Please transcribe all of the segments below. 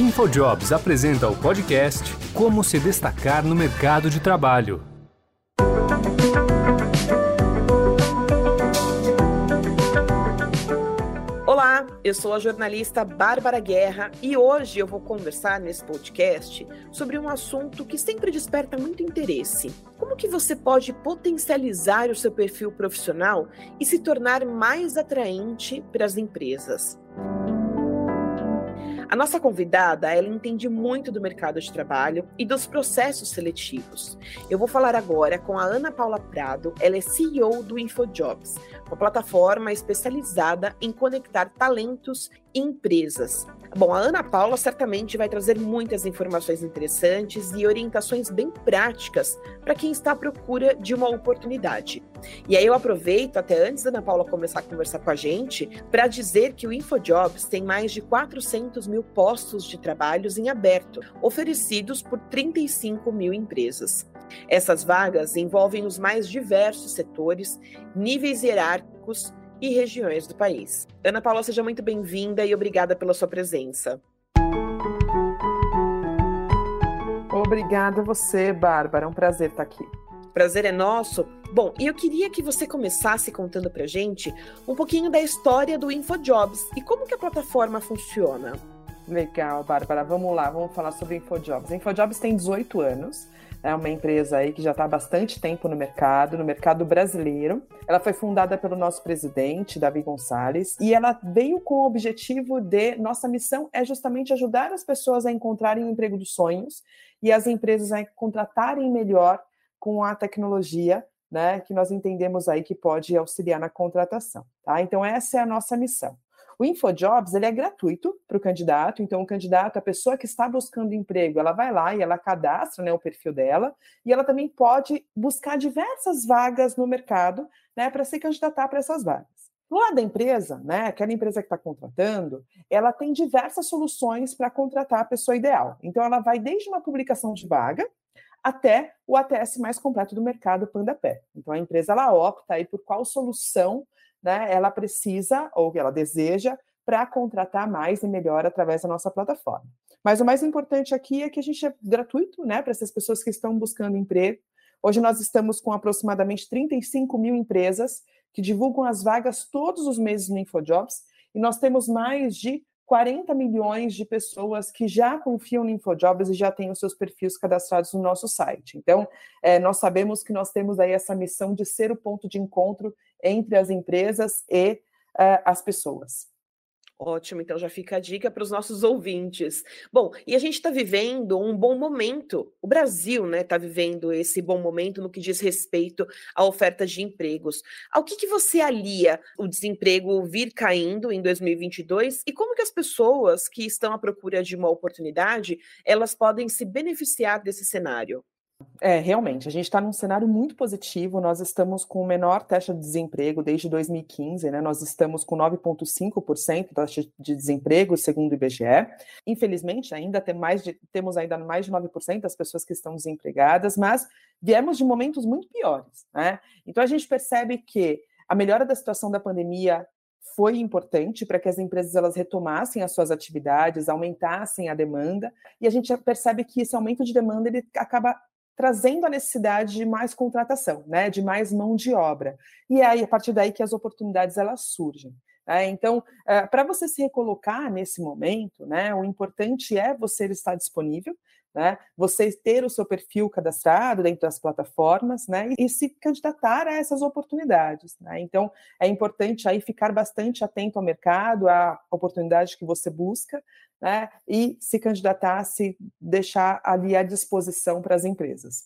InfoJobs apresenta o podcast Como se destacar no mercado de trabalho. Olá, eu sou a jornalista Bárbara Guerra e hoje eu vou conversar nesse podcast sobre um assunto que sempre desperta muito interesse. Como que você pode potencializar o seu perfil profissional e se tornar mais atraente para as empresas? A nossa convidada, ela entende muito do mercado de trabalho e dos processos seletivos. Eu vou falar agora com a Ana Paula Prado, ela é CEO do InfoJobs, uma plataforma especializada em conectar talentos empresas. Bom, a Ana Paula certamente vai trazer muitas informações interessantes e orientações bem práticas para quem está à procura de uma oportunidade. E aí eu aproveito, até antes da Ana Paula começar a conversar com a gente, para dizer que o InfoJobs tem mais de 400 mil postos de trabalhos em aberto, oferecidos por 35 mil empresas. Essas vagas envolvem os mais diversos setores, níveis hierárquicos e regiões do país. Ana Paula, seja muito bem-vinda e obrigada pela sua presença. Obrigada a você, Bárbara. É um prazer estar aqui. Prazer é nosso. Bom, e eu queria que você começasse contando pra gente um pouquinho da história do InfoJobs e como que a plataforma funciona. Legal, Bárbara. Vamos lá, vamos falar sobre InfoJobs. InfoJobs tem 18 anos é uma empresa aí que já está há bastante tempo no mercado, no mercado brasileiro. Ela foi fundada pelo nosso presidente, Davi Gonçalves, e ela veio com o objetivo de nossa missão é justamente ajudar as pessoas a encontrarem o emprego dos sonhos e as empresas a contratarem melhor com a tecnologia né, que nós entendemos aí que pode auxiliar na contratação. Tá? Então, essa é a nossa missão. O InfoJobs ele é gratuito para o candidato, então o candidato, a pessoa que está buscando emprego, ela vai lá e ela cadastra né, o perfil dela, e ela também pode buscar diversas vagas no mercado né, para se candidatar para essas vagas. Lado da empresa, né, aquela empresa que está contratando, ela tem diversas soluções para contratar a pessoa ideal. Então, ela vai desde uma publicação de vaga até o ATS mais completo do mercado, PandaPé. Então, a empresa ela opta aí por qual solução né, ela precisa ou ela deseja para contratar mais e melhor através da nossa plataforma. Mas o mais importante aqui é que a gente é gratuito né, para essas pessoas que estão buscando emprego. Hoje nós estamos com aproximadamente 35 mil empresas que divulgam as vagas todos os meses no InfoJobs e nós temos mais de 40 milhões de pessoas que já confiam no InfoJobs e já têm os seus perfis cadastrados no nosso site. Então, é, nós sabemos que nós temos aí essa missão de ser o ponto de encontro entre as empresas e uh, as pessoas. Ótimo, então já fica a dica para os nossos ouvintes. Bom, e a gente está vivendo um bom momento. O Brasil, né, está vivendo esse bom momento no que diz respeito à oferta de empregos. Ao que, que você alia o desemprego vir caindo em 2022 e como que as pessoas que estão à procura de uma oportunidade elas podem se beneficiar desse cenário? É, realmente, a gente está num cenário muito positivo. Nós estamos com o menor taxa de desemprego desde 2015, né? Nós estamos com 9,5% taxa de desemprego, segundo o IBGE. Infelizmente, ainda tem mais de, temos ainda mais de 9% das pessoas que estão desempregadas, mas viemos de momentos muito piores, né? Então a gente percebe que a melhora da situação da pandemia foi importante para que as empresas elas retomassem as suas atividades, aumentassem a demanda, e a gente percebe que esse aumento de demanda ele acaba trazendo a necessidade de mais contratação, né, de mais mão de obra. E é aí, a partir daí que as oportunidades elas surgem. Né? Então, é, para você se recolocar nesse momento, né, o importante é você estar disponível, né, você ter o seu perfil cadastrado dentro das plataformas, né, e se candidatar a essas oportunidades, né? Então, é importante aí ficar bastante atento ao mercado, à oportunidade que você busca, né, e se candidatar, se deixar ali à disposição para as empresas.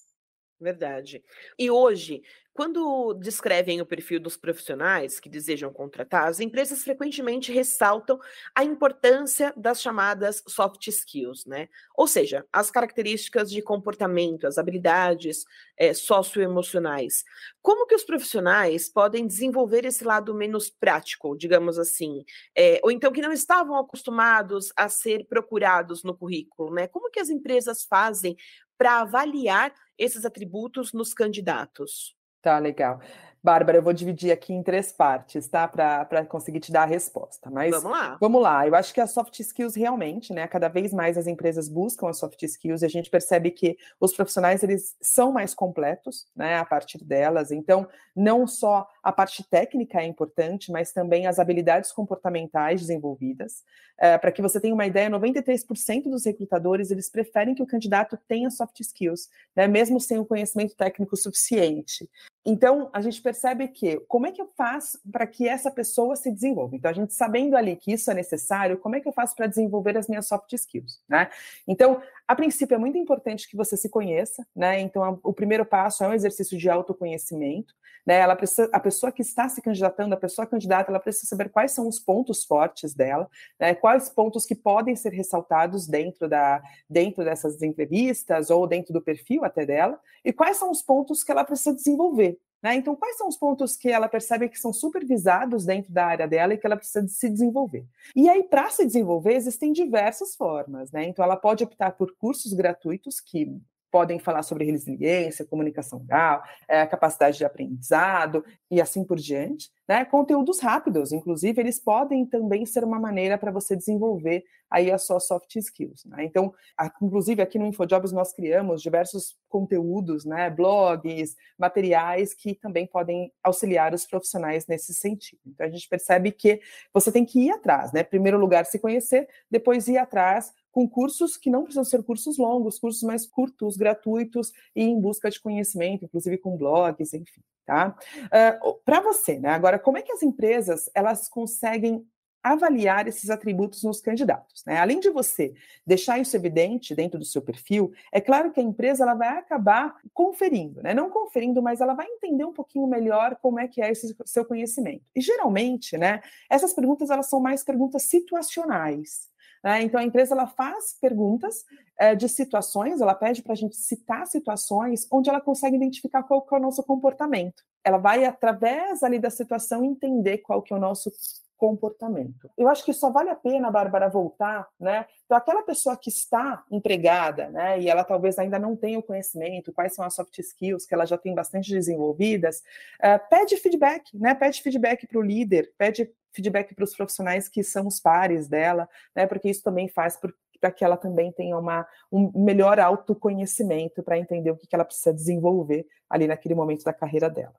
Verdade. E hoje, quando descrevem o perfil dos profissionais que desejam contratar, as empresas frequentemente ressaltam a importância das chamadas soft skills, né? Ou seja, as características de comportamento, as habilidades é, socioemocionais. Como que os profissionais podem desenvolver esse lado menos prático, digamos assim, é, ou então que não estavam acostumados a ser procurados no currículo, né? Como que as empresas fazem para avaliar esses atributos nos candidatos? Tá, legal. Bárbara, eu vou dividir aqui em três partes, tá? Para conseguir te dar a resposta. Mas vamos lá. Vamos lá. Eu acho que as soft skills realmente, né? Cada vez mais as empresas buscam as soft skills e a gente percebe que os profissionais eles são mais completos, né? A partir delas. Então, não só a parte técnica é importante, mas também as habilidades comportamentais desenvolvidas. É, Para que você tenha uma ideia, 93% dos recrutadores eles preferem que o candidato tenha soft skills, né? Mesmo sem o conhecimento técnico suficiente. Então, a gente percebe que como é que eu faço para que essa pessoa se desenvolva? Então, a gente sabendo ali que isso é necessário, como é que eu faço para desenvolver as minhas soft skills, né? Então, a princípio é muito importante que você se conheça, né? Então, a, o primeiro passo é um exercício de autoconhecimento, né? Ela precisa, a pessoa que está se candidatando, a pessoa candidata, ela precisa saber quais são os pontos fortes dela, né? Quais pontos que podem ser ressaltados dentro da dentro dessas entrevistas ou dentro do perfil até dela, e quais são os pontos que ela precisa desenvolver, né? Então, quais são os pontos que ela percebe que são supervisados dentro da área dela e que ela precisa de se desenvolver? E aí, para se desenvolver, existem diversas formas. Né? Então, ela pode optar por cursos gratuitos que podem falar sobre resiliência, comunicação oral, é, capacidade de aprendizado e assim por diante. Né? Conteúdos rápidos, inclusive, eles podem também ser uma maneira para você desenvolver aí as suas soft skills. Né? Então, a, inclusive aqui no InfoJobs nós criamos diversos conteúdos, né? blogs, materiais que também podem auxiliar os profissionais nesse sentido. Então, a gente percebe que você tem que ir atrás, né? Primeiro lugar, se conhecer, depois ir atrás com cursos que não precisam ser cursos longos, cursos mais curtos, gratuitos e em busca de conhecimento, inclusive com blogs, enfim, tá? Uh, Para você, né? Agora, como é que as empresas elas conseguem avaliar esses atributos nos candidatos. Né? Além de você deixar isso evidente dentro do seu perfil, é claro que a empresa ela vai acabar conferindo, né? não conferindo, mas ela vai entender um pouquinho melhor como é que é esse seu conhecimento. E geralmente, né, essas perguntas elas são mais perguntas situacionais. Né? Então, a empresa ela faz perguntas é, de situações, ela pede para a gente citar situações onde ela consegue identificar qual que é o nosso comportamento. Ela vai, através ali da situação, entender qual que é o nosso comportamento. Eu acho que só vale a pena, Bárbara, voltar, né? Então, aquela pessoa que está empregada, né, e ela talvez ainda não tenha o conhecimento, quais são as soft skills que ela já tem bastante desenvolvidas, uh, pede feedback, né? Pede feedback para o líder, pede feedback para os profissionais que são os pares dela, né? Porque isso também faz para que ela também tenha uma, um melhor autoconhecimento para entender o que, que ela precisa desenvolver ali naquele momento da carreira dela.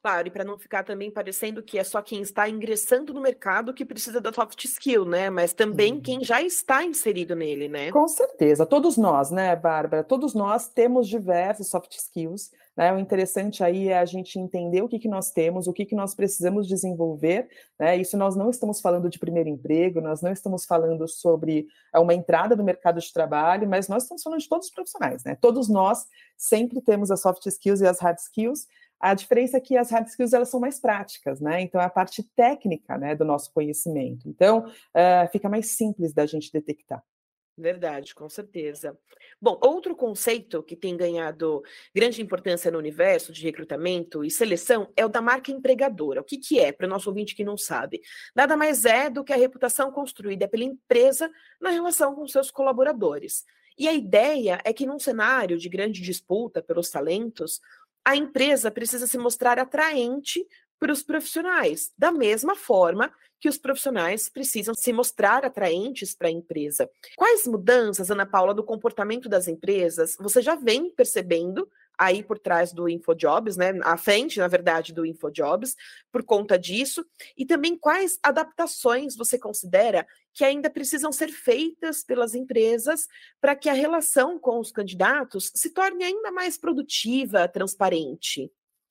Claro, e para não ficar também parecendo que é só quem está ingressando no mercado que precisa da soft skill, né? Mas também uhum. quem já está inserido nele, né? Com certeza. Todos nós, né, Bárbara? Todos nós temos diversos soft skills. Né? O interessante aí é a gente entender o que, que nós temos, o que, que nós precisamos desenvolver. Né? Isso nós não estamos falando de primeiro emprego, nós não estamos falando sobre é, uma entrada no mercado de trabalho, mas nós estamos falando de todos os profissionais, né? Todos nós sempre temos as soft skills e as hard skills, a diferença é que as hard skills elas são mais práticas, né? Então é a parte técnica, né, do nosso conhecimento. Então uh, fica mais simples da gente detectar. Verdade, com certeza. Bom, outro conceito que tem ganhado grande importância no universo de recrutamento e seleção é o da marca empregadora. O que, que é, para o nosso ouvinte que não sabe? Nada mais é do que a reputação construída pela empresa na relação com seus colaboradores. E a ideia é que, num cenário de grande disputa pelos talentos, a empresa precisa se mostrar atraente para os profissionais, da mesma forma que os profissionais precisam se mostrar atraentes para a empresa. Quais mudanças, Ana Paula, do comportamento das empresas você já vem percebendo aí por trás do InfoJobs, né, à frente, na verdade, do InfoJobs, por conta disso, e também quais adaptações você considera que ainda precisam ser feitas pelas empresas para que a relação com os candidatos se torne ainda mais produtiva, transparente.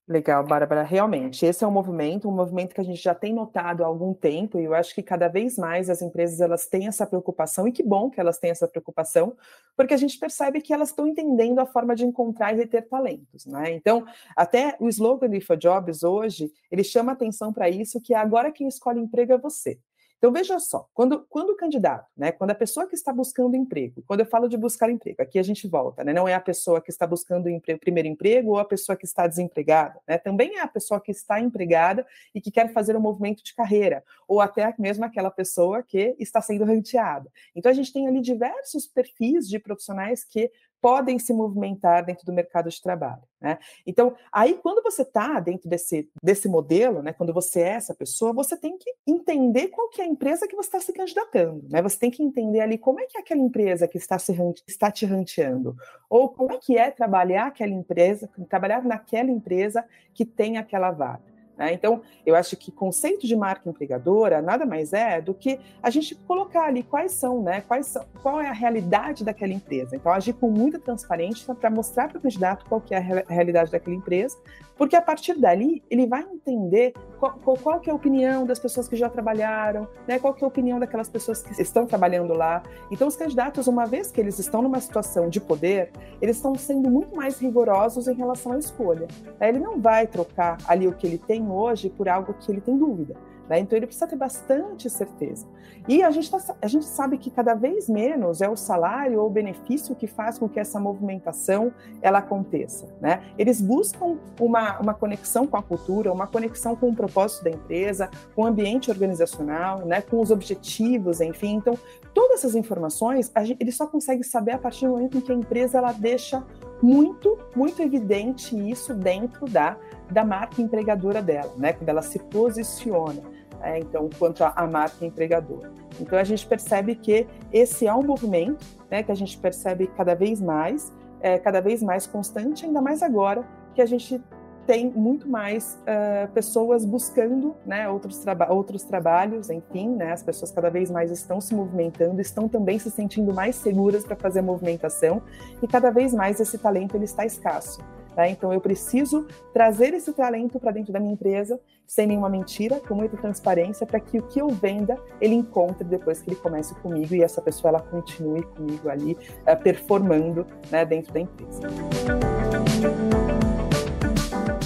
Legal, Bárbara, realmente. Esse é um movimento, um movimento que a gente já tem notado há algum tempo, e eu acho que cada vez mais as empresas elas têm essa preocupação, e que bom que elas têm essa preocupação, porque a gente percebe que elas estão entendendo a forma de encontrar e reter talentos, né? Então, até o slogan do InfoJobs hoje, ele chama atenção para isso, que é agora quem escolhe emprego é você. Então, veja só, quando, quando o candidato, né, quando a pessoa que está buscando emprego, quando eu falo de buscar emprego, aqui a gente volta, né, não é a pessoa que está buscando o emprego, primeiro emprego ou a pessoa que está desempregada, né, também é a pessoa que está empregada e que quer fazer um movimento de carreira, ou até mesmo aquela pessoa que está sendo ranteada. Então, a gente tem ali diversos perfis de profissionais que podem se movimentar dentro do mercado de trabalho. Né? Então, aí quando você está dentro desse, desse modelo, né, quando você é essa pessoa, você tem que entender qual que é a empresa que você está se candidatando. Né? Você tem que entender ali como é que é aquela empresa que está, se, está te ranteando, ou como é que é trabalhar aquela empresa, trabalhar naquela empresa que tem aquela vaga. Né? Então, eu acho que conceito de marca empregadora nada mais é do que a gente colocar ali quais são, né? Quais são, qual é a realidade daquela empresa. Então, agir com muita transparência para mostrar para o candidato qual que é a realidade daquela empresa, porque a partir dali ele vai entender qual, qual, é a opinião das pessoas que já trabalharam, né? Qual é a opinião daquelas pessoas que estão trabalhando lá. Então, os candidatos, uma vez que eles estão numa situação de poder, eles estão sendo muito mais rigorosos em relação à escolha. Ele não vai trocar ali o que ele tem hoje por algo que ele tem dúvida. Né? Então ele precisa ter bastante certeza. E a gente, tá, a gente sabe que cada vez menos é o salário ou o benefício que faz com que essa movimentação ela aconteça. Né? Eles buscam uma, uma conexão com a cultura, uma conexão com o propósito da empresa, com o ambiente organizacional, né? com os objetivos, enfim. Então, todas essas informações gente, ele só consegue saber a partir do momento em que a empresa ela deixa muito, muito evidente isso dentro da, da marca empregadora dela, né? quando ela se posiciona é, então, quanto à marca empregadora. Então, a gente percebe que esse é um movimento né, que a gente percebe cada vez mais, é, cada vez mais constante, ainda mais agora que a gente tem muito mais uh, pessoas buscando né, outros, traba outros trabalhos, enfim, né, as pessoas cada vez mais estão se movimentando, estão também se sentindo mais seguras para fazer a movimentação e cada vez mais esse talento ele está escasso. Tá? Então, eu preciso trazer esse talento para dentro da minha empresa, sem nenhuma mentira, com muita transparência, para que o que eu venda ele encontre depois que ele comece comigo e essa pessoa ela continue comigo ali uh, performando né, dentro da empresa.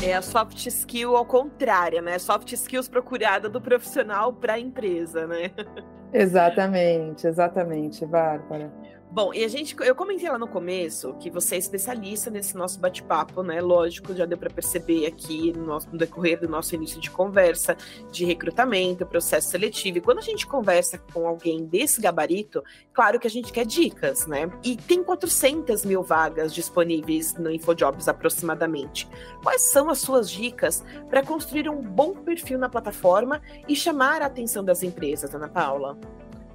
É a soft skill ao contrário, né? Soft skills procurada do profissional para a empresa, né? Exatamente, exatamente, Bárbara. Bom, e a gente, eu comentei lá no começo que você é especialista nesse nosso bate-papo, né? Lógico, já deu para perceber aqui no, nosso, no, decorrer do nosso início de conversa de recrutamento, processo seletivo. E quando a gente conversa com alguém desse gabarito, claro que a gente quer dicas, né? E tem 400 mil vagas disponíveis no InfoJobs aproximadamente. Quais são as suas dicas para construir um bom perfil na plataforma e chamar a atenção das empresas, Ana Paula?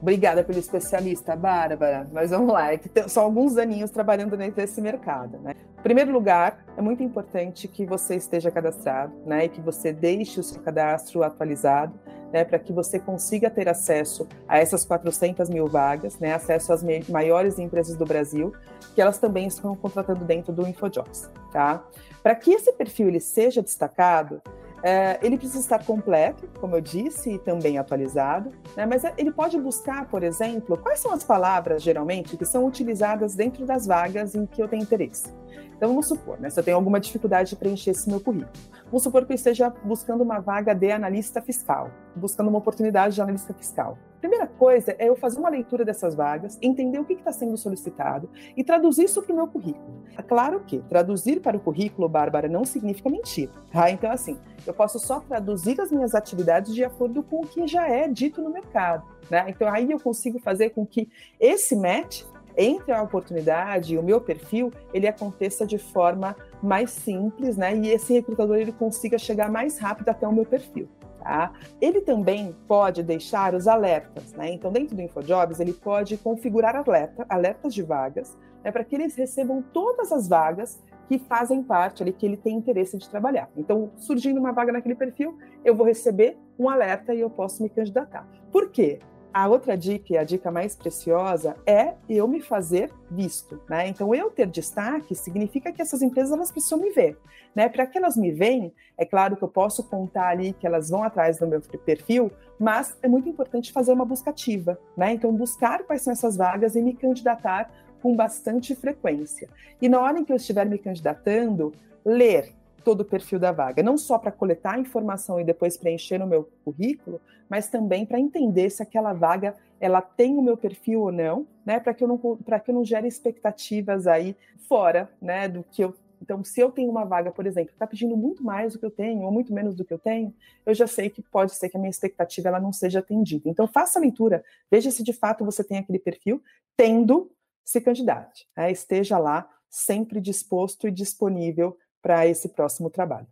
Obrigada pelo especialista, Bárbara. Mas vamos lá, é que são alguns aninhos trabalhando desse mercado. Né? Em primeiro lugar, é muito importante que você esteja cadastrado né, e que você deixe o seu cadastro atualizado né, para que você consiga ter acesso a essas 400 mil vagas, né, acesso às maiores empresas do Brasil, que elas também estão contratando dentro do InfoJobs. Tá? Para que esse perfil ele seja destacado, é, ele precisa estar completo, como eu disse, e também atualizado, né? mas ele pode buscar, por exemplo, quais são as palavras, geralmente, que são utilizadas dentro das vagas em que eu tenho interesse. Então, vamos supor, né, se eu tenho alguma dificuldade de preencher esse meu currículo. Vamos supor que eu esteja buscando uma vaga de analista fiscal, buscando uma oportunidade de analista fiscal. Primeira coisa é eu fazer uma leitura dessas vagas, entender o que está sendo solicitado e traduzir isso para o meu currículo. É claro que traduzir para o currículo, Bárbara, não significa mentir. Tá? Então, assim, eu posso só traduzir as minhas atividades de acordo com o que já é dito no mercado. Né? Então, aí eu consigo fazer com que esse match entre a oportunidade e o meu perfil, ele aconteça de forma mais simples, né? E esse recrutador ele consiga chegar mais rápido até o meu perfil. Tá? Ele também pode deixar os alertas, né? Então, dentro do InfoJobs, ele pode configurar alerta, alertas de vagas, né, para que eles recebam todas as vagas que fazem parte ali, que ele tem interesse de trabalhar. Então, surgindo uma vaga naquele perfil, eu vou receber um alerta e eu posso me candidatar. Por quê? A outra dica, a dica mais preciosa, é eu me fazer visto, né? Então, eu ter destaque significa que essas empresas elas precisam me ver, né? Para que elas me veem, é claro que eu posso contar ali que elas vão atrás do meu perfil, mas é muito importante fazer uma busca ativa, né? Então, buscar quais são essas vagas e me candidatar com bastante frequência. E na hora em que eu estiver me candidatando, ler todo o perfil da vaga, não só para coletar informação e depois preencher no meu currículo, mas também para entender se aquela vaga ela tem o meu perfil ou não, né, para que eu não para que eu não gere expectativas aí fora, né, do que eu então, se eu tenho uma vaga, por exemplo, está pedindo muito mais do que eu tenho, ou muito menos do que eu tenho, eu já sei que pode ser que a minha expectativa ela não seja atendida. Então, faça a leitura, veja se de fato você tem aquele perfil, tendo se candidate, né? esteja lá sempre disposto e disponível para esse próximo trabalho.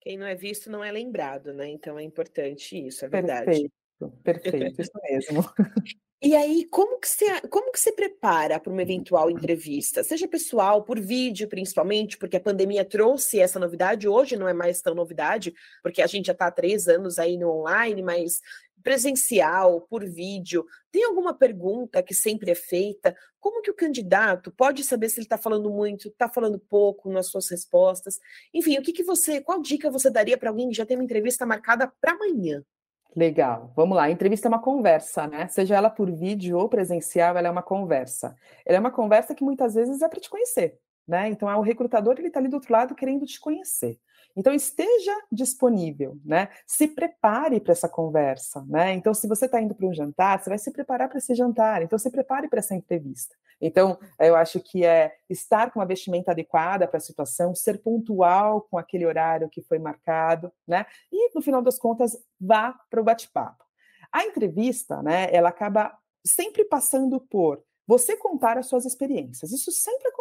Quem não é visto não é lembrado, né? Então é importante isso, é verdade. Perfeito, perfeito, isso mesmo. E aí, como que você, como que você prepara para uma eventual entrevista? Seja pessoal, por vídeo, principalmente, porque a pandemia trouxe essa novidade, hoje não é mais tão novidade, porque a gente já está há três anos aí no online, mas presencial, por vídeo. Tem alguma pergunta que sempre é feita? Como que o candidato pode saber se ele está falando muito, está falando pouco nas suas respostas? Enfim, o que, que você, qual dica você daria para alguém que já tem uma entrevista marcada para amanhã? Legal, vamos lá. A entrevista é uma conversa, né? Seja ela por vídeo ou presencial, ela é uma conversa. Ela é uma conversa que muitas vezes é para te conhecer, né? Então, é o recrutador ele está ali do outro lado querendo te conhecer. Então, esteja disponível, né? Se prepare para essa conversa, né? Então, se você está indo para um jantar, você vai se preparar para esse jantar. Então, se prepare para essa entrevista. Então, eu acho que é estar com uma vestimenta adequada para a situação, ser pontual com aquele horário que foi marcado, né? E, no final das contas, vá para o bate-papo. A entrevista, né? Ela acaba sempre passando por você contar as suas experiências. Isso sempre acontece,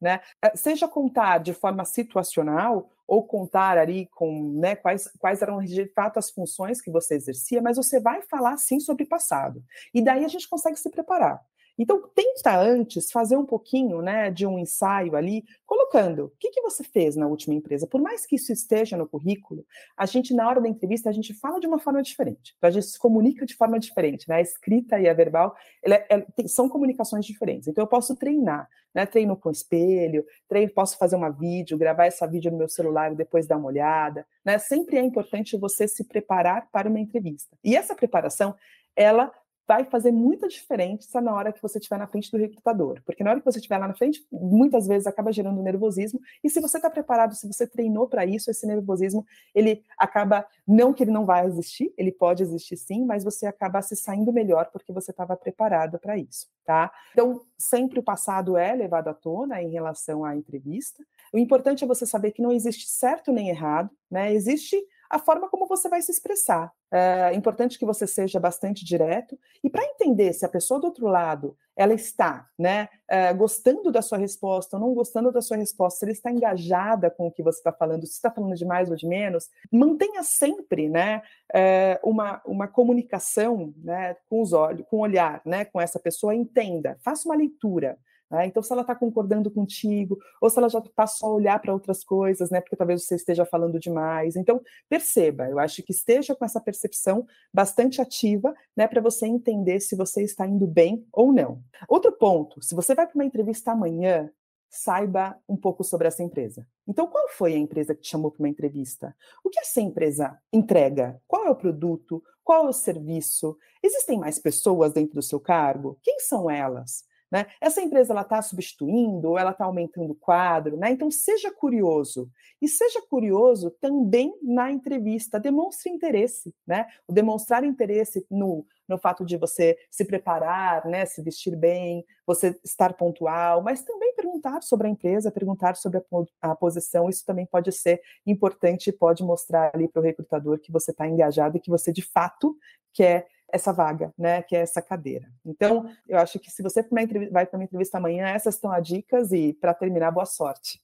né? Eh, seja contar de forma situacional ou contar ali com né, quais, quais eram de fato as funções que você exercia, mas você vai falar sim sobre passado. E daí a gente consegue se preparar. Então, tenta antes fazer um pouquinho né, de um ensaio ali, colocando o que, que você fez na última empresa. Por mais que isso esteja no currículo, a gente, na hora da entrevista, a gente fala de uma forma diferente. Então, a gente se comunica de forma diferente. Né? A escrita e a verbal é, tem, são comunicações diferentes. Então, eu posso treinar. Né? Treino com espelho, treino, posso fazer uma vídeo, gravar essa vídeo no meu celular e depois dar uma olhada. Né? Sempre é importante você se preparar para uma entrevista. E essa preparação, ela vai fazer muita diferença na hora que você estiver na frente do recrutador. Porque na hora que você estiver lá na frente, muitas vezes acaba gerando nervosismo. E se você está preparado, se você treinou para isso, esse nervosismo, ele acaba, não que ele não vai existir, ele pode existir sim, mas você acaba se saindo melhor porque você estava preparado para isso, tá? Então, sempre o passado é levado à tona em relação à entrevista. O importante é você saber que não existe certo nem errado, né? Existe a forma como você vai se expressar. É importante que você seja bastante direto e para entender se a pessoa do outro lado ela está, né, é, gostando da sua resposta ou não gostando da sua resposta, se ela está engajada com o que você está falando, se está falando de mais ou de menos, mantenha sempre, né, é, uma, uma comunicação, né, com os olhos, com o olhar, né, com essa pessoa, entenda, faça uma leitura. Né? Então, se ela está concordando contigo, ou se ela já passou a olhar para outras coisas, né? Porque talvez você esteja falando demais. Então, perceba, eu acho que esteja com essa percepção bastante ativa, né? Para você entender se você está indo bem ou não. Outro ponto: se você vai para uma entrevista amanhã, saiba um pouco sobre essa empresa. Então, qual foi a empresa que te chamou para uma entrevista? O que essa empresa entrega? Qual é o produto? Qual é o serviço? Existem mais pessoas dentro do seu cargo? Quem são elas? Né? Essa empresa ela está substituindo ou ela está aumentando o quadro, né? Então seja curioso e seja curioso também na entrevista, demonstre interesse, né? O demonstrar interesse no, no fato de você se preparar, né? Se vestir bem, você estar pontual, mas também perguntar sobre a empresa, perguntar sobre a, a posição, isso também pode ser importante, pode mostrar ali para o recrutador que você está engajado e que você de fato quer essa vaga, né, que é essa cadeira. Então, eu acho que se você vai para uma entrevista amanhã, essas são as dicas e, para terminar, boa sorte.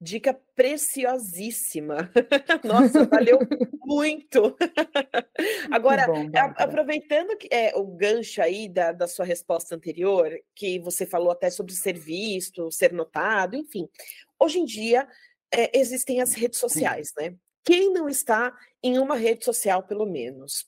Dica preciosíssima. Nossa, valeu muito. Agora, bom, aproveitando que, é, o gancho aí da, da sua resposta anterior, que você falou até sobre ser visto, ser notado, enfim. Hoje em dia, é, existem as redes sociais, né? Quem não está em uma rede social, pelo menos?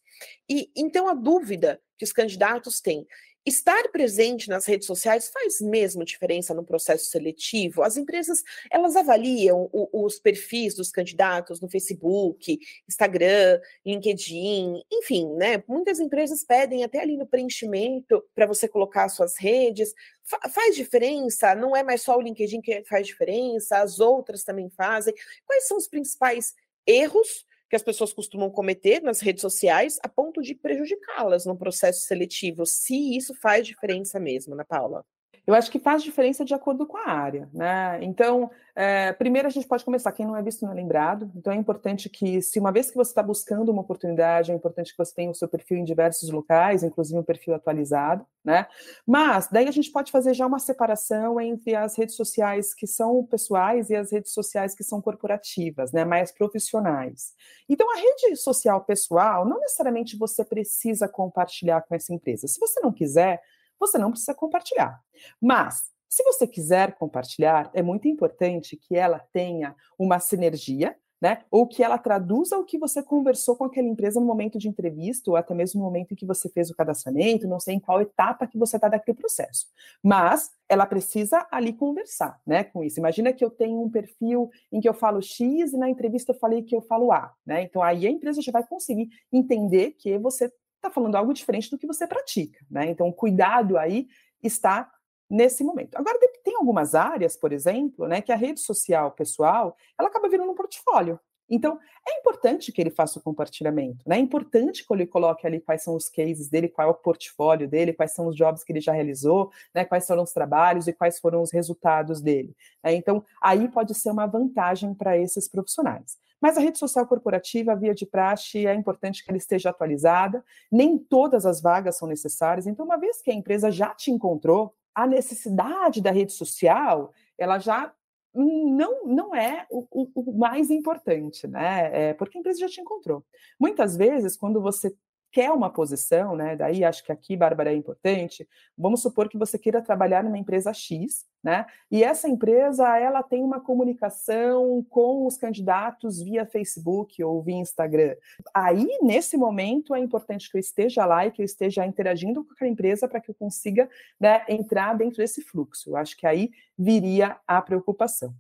E então a dúvida que os candidatos têm estar presente nas redes sociais faz mesmo diferença no processo seletivo? As empresas, elas avaliam o, os perfis dos candidatos no Facebook, Instagram, LinkedIn, enfim, né? Muitas empresas pedem até ali no preenchimento para você colocar suas redes. Fa faz diferença? Não é mais só o LinkedIn que faz diferença, as outras também fazem. Quais são os principais erros que as pessoas costumam cometer nas redes sociais a ponto de prejudicá-las no processo seletivo, se isso faz diferença mesmo, Ana Paula? Eu acho que faz diferença de acordo com a área, né? Então, é, primeiro a gente pode começar, quem não é visto não é lembrado. Então é importante que, se uma vez que você está buscando uma oportunidade, é importante que você tenha o seu perfil em diversos locais, inclusive um perfil atualizado, né? Mas daí a gente pode fazer já uma separação entre as redes sociais que são pessoais e as redes sociais que são corporativas, né? Mais profissionais. Então a rede social pessoal, não necessariamente você precisa compartilhar com essa empresa. Se você não quiser, você não precisa compartilhar. Mas, se você quiser compartilhar, é muito importante que ela tenha uma sinergia, né? Ou que ela traduza o que você conversou com aquela empresa no momento de entrevista, ou até mesmo no momento em que você fez o cadastramento, não sei em qual etapa que você está daquele processo. Mas ela precisa ali conversar, né? Com isso. Imagina que eu tenho um perfil em que eu falo X e na entrevista eu falei que eu falo A, né? Então aí a empresa já vai conseguir entender que você está falando algo diferente do que você pratica, né? Então, o cuidado aí está nesse momento. Agora, tem algumas áreas, por exemplo, né, que a rede social pessoal, ela acaba virando um portfólio. Então, é importante que ele faça o compartilhamento, né? É importante que ele coloque ali quais são os cases dele, qual é o portfólio dele, quais são os jobs que ele já realizou, né? Quais foram os trabalhos e quais foram os resultados dele. Né? Então, aí pode ser uma vantagem para esses profissionais. Mas a rede social corporativa, via de praxe, é importante que ela esteja atualizada. Nem todas as vagas são necessárias. Então, uma vez que a empresa já te encontrou, a necessidade da rede social, ela já não, não é o, o, o mais importante, né? É porque a empresa já te encontrou. Muitas vezes, quando você quer uma posição, né? Daí acho que aqui, Bárbara, é importante. Vamos supor que você queira trabalhar numa empresa X, né? E essa empresa ela tem uma comunicação com os candidatos via Facebook ou via Instagram. Aí, nesse momento, é importante que eu esteja lá e que eu esteja interagindo com aquela empresa para que eu consiga né, entrar dentro desse fluxo. Eu acho que aí viria a preocupação.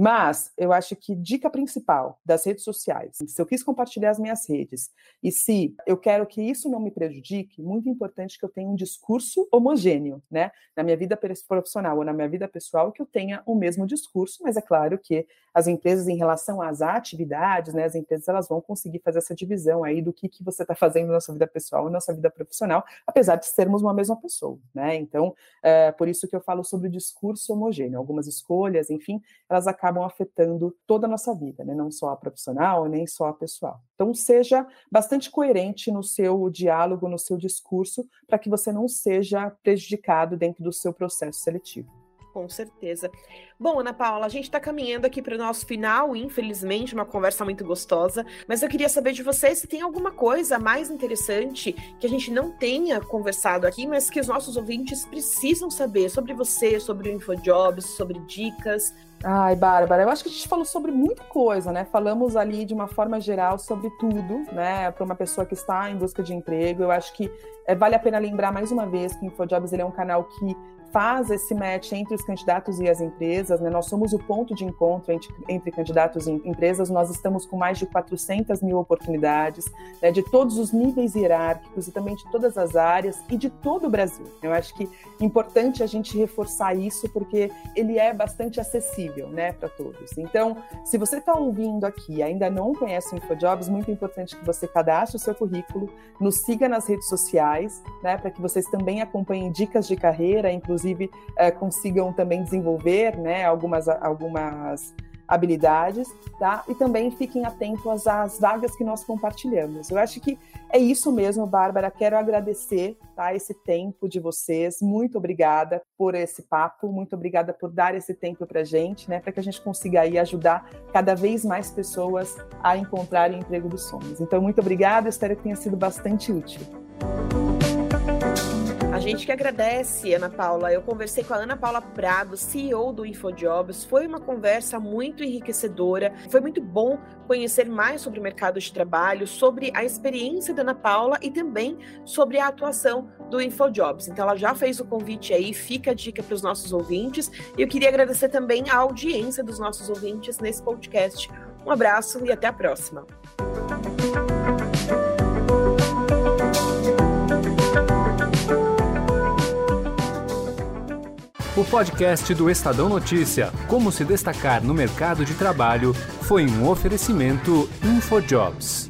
Mas eu acho que dica principal das redes sociais, se eu quis compartilhar as minhas redes e se eu quero que isso não me prejudique, muito importante que eu tenha um discurso homogêneo, né? Na minha vida profissional ou na minha vida pessoal, que eu tenha o mesmo discurso, mas é claro que as empresas, em relação às atividades, né? As empresas elas vão conseguir fazer essa divisão aí do que, que você está fazendo na sua vida pessoal e na sua vida profissional, apesar de sermos uma mesma pessoa, né? Então, é por isso que eu falo sobre o discurso homogêneo. Algumas escolhas, enfim, elas acabam afetando toda a nossa vida, né? não só a profissional, nem só a pessoal. Então, seja bastante coerente no seu diálogo, no seu discurso, para que você não seja prejudicado dentro do seu processo seletivo. Com certeza. Bom, Ana Paula, a gente está caminhando aqui para o nosso final, infelizmente, uma conversa muito gostosa, mas eu queria saber de você se tem alguma coisa mais interessante que a gente não tenha conversado aqui, mas que os nossos ouvintes precisam saber sobre você, sobre o InfoJobs, sobre dicas. Ai, Bárbara, eu acho que a gente falou sobre muita coisa, né? Falamos ali de uma forma geral sobre tudo, né? Para uma pessoa que está em busca de emprego. Eu acho que é, vale a pena lembrar mais uma vez que o InfoJobs ele é um canal que faz esse match entre os candidatos e as empresas, né? Nós somos o ponto de encontro entre, entre candidatos e empresas. Nós estamos com mais de 400 mil oportunidades, né? de todos os níveis hierárquicos e também de todas as áreas e de todo o Brasil. Eu acho que é importante a gente reforçar isso porque ele é bastante acessível, né, para todos. Então, se você está ouvindo aqui e ainda não conhece o InfoJobs, muito importante que você cadastre o seu currículo, nos siga nas redes sociais, né, para que vocês também acompanhem dicas de carreira, inclusive inclusive é, consigam também desenvolver né, algumas, algumas habilidades, tá? E também fiquem atentos às vagas que nós compartilhamos. Eu acho que é isso mesmo, Bárbara. Quero agradecer tá, esse tempo de vocês. Muito obrigada por esse papo, muito obrigada por dar esse tempo para a gente, né? Para que a gente consiga aí ajudar cada vez mais pessoas a encontrarem emprego dos sonhos. Então, muito obrigada, espero que tenha sido bastante útil. Gente que agradece, Ana Paula. Eu conversei com a Ana Paula Prado, CEO do InfoJobs. Foi uma conversa muito enriquecedora. Foi muito bom conhecer mais sobre o mercado de trabalho, sobre a experiência da Ana Paula e também sobre a atuação do InfoJobs. Então, ela já fez o convite aí, fica a dica para os nossos ouvintes. E eu queria agradecer também a audiência dos nossos ouvintes nesse podcast. Um abraço e até a próxima. O podcast do Estadão Notícia, Como se destacar no mercado de trabalho, foi um oferecimento InfoJobs.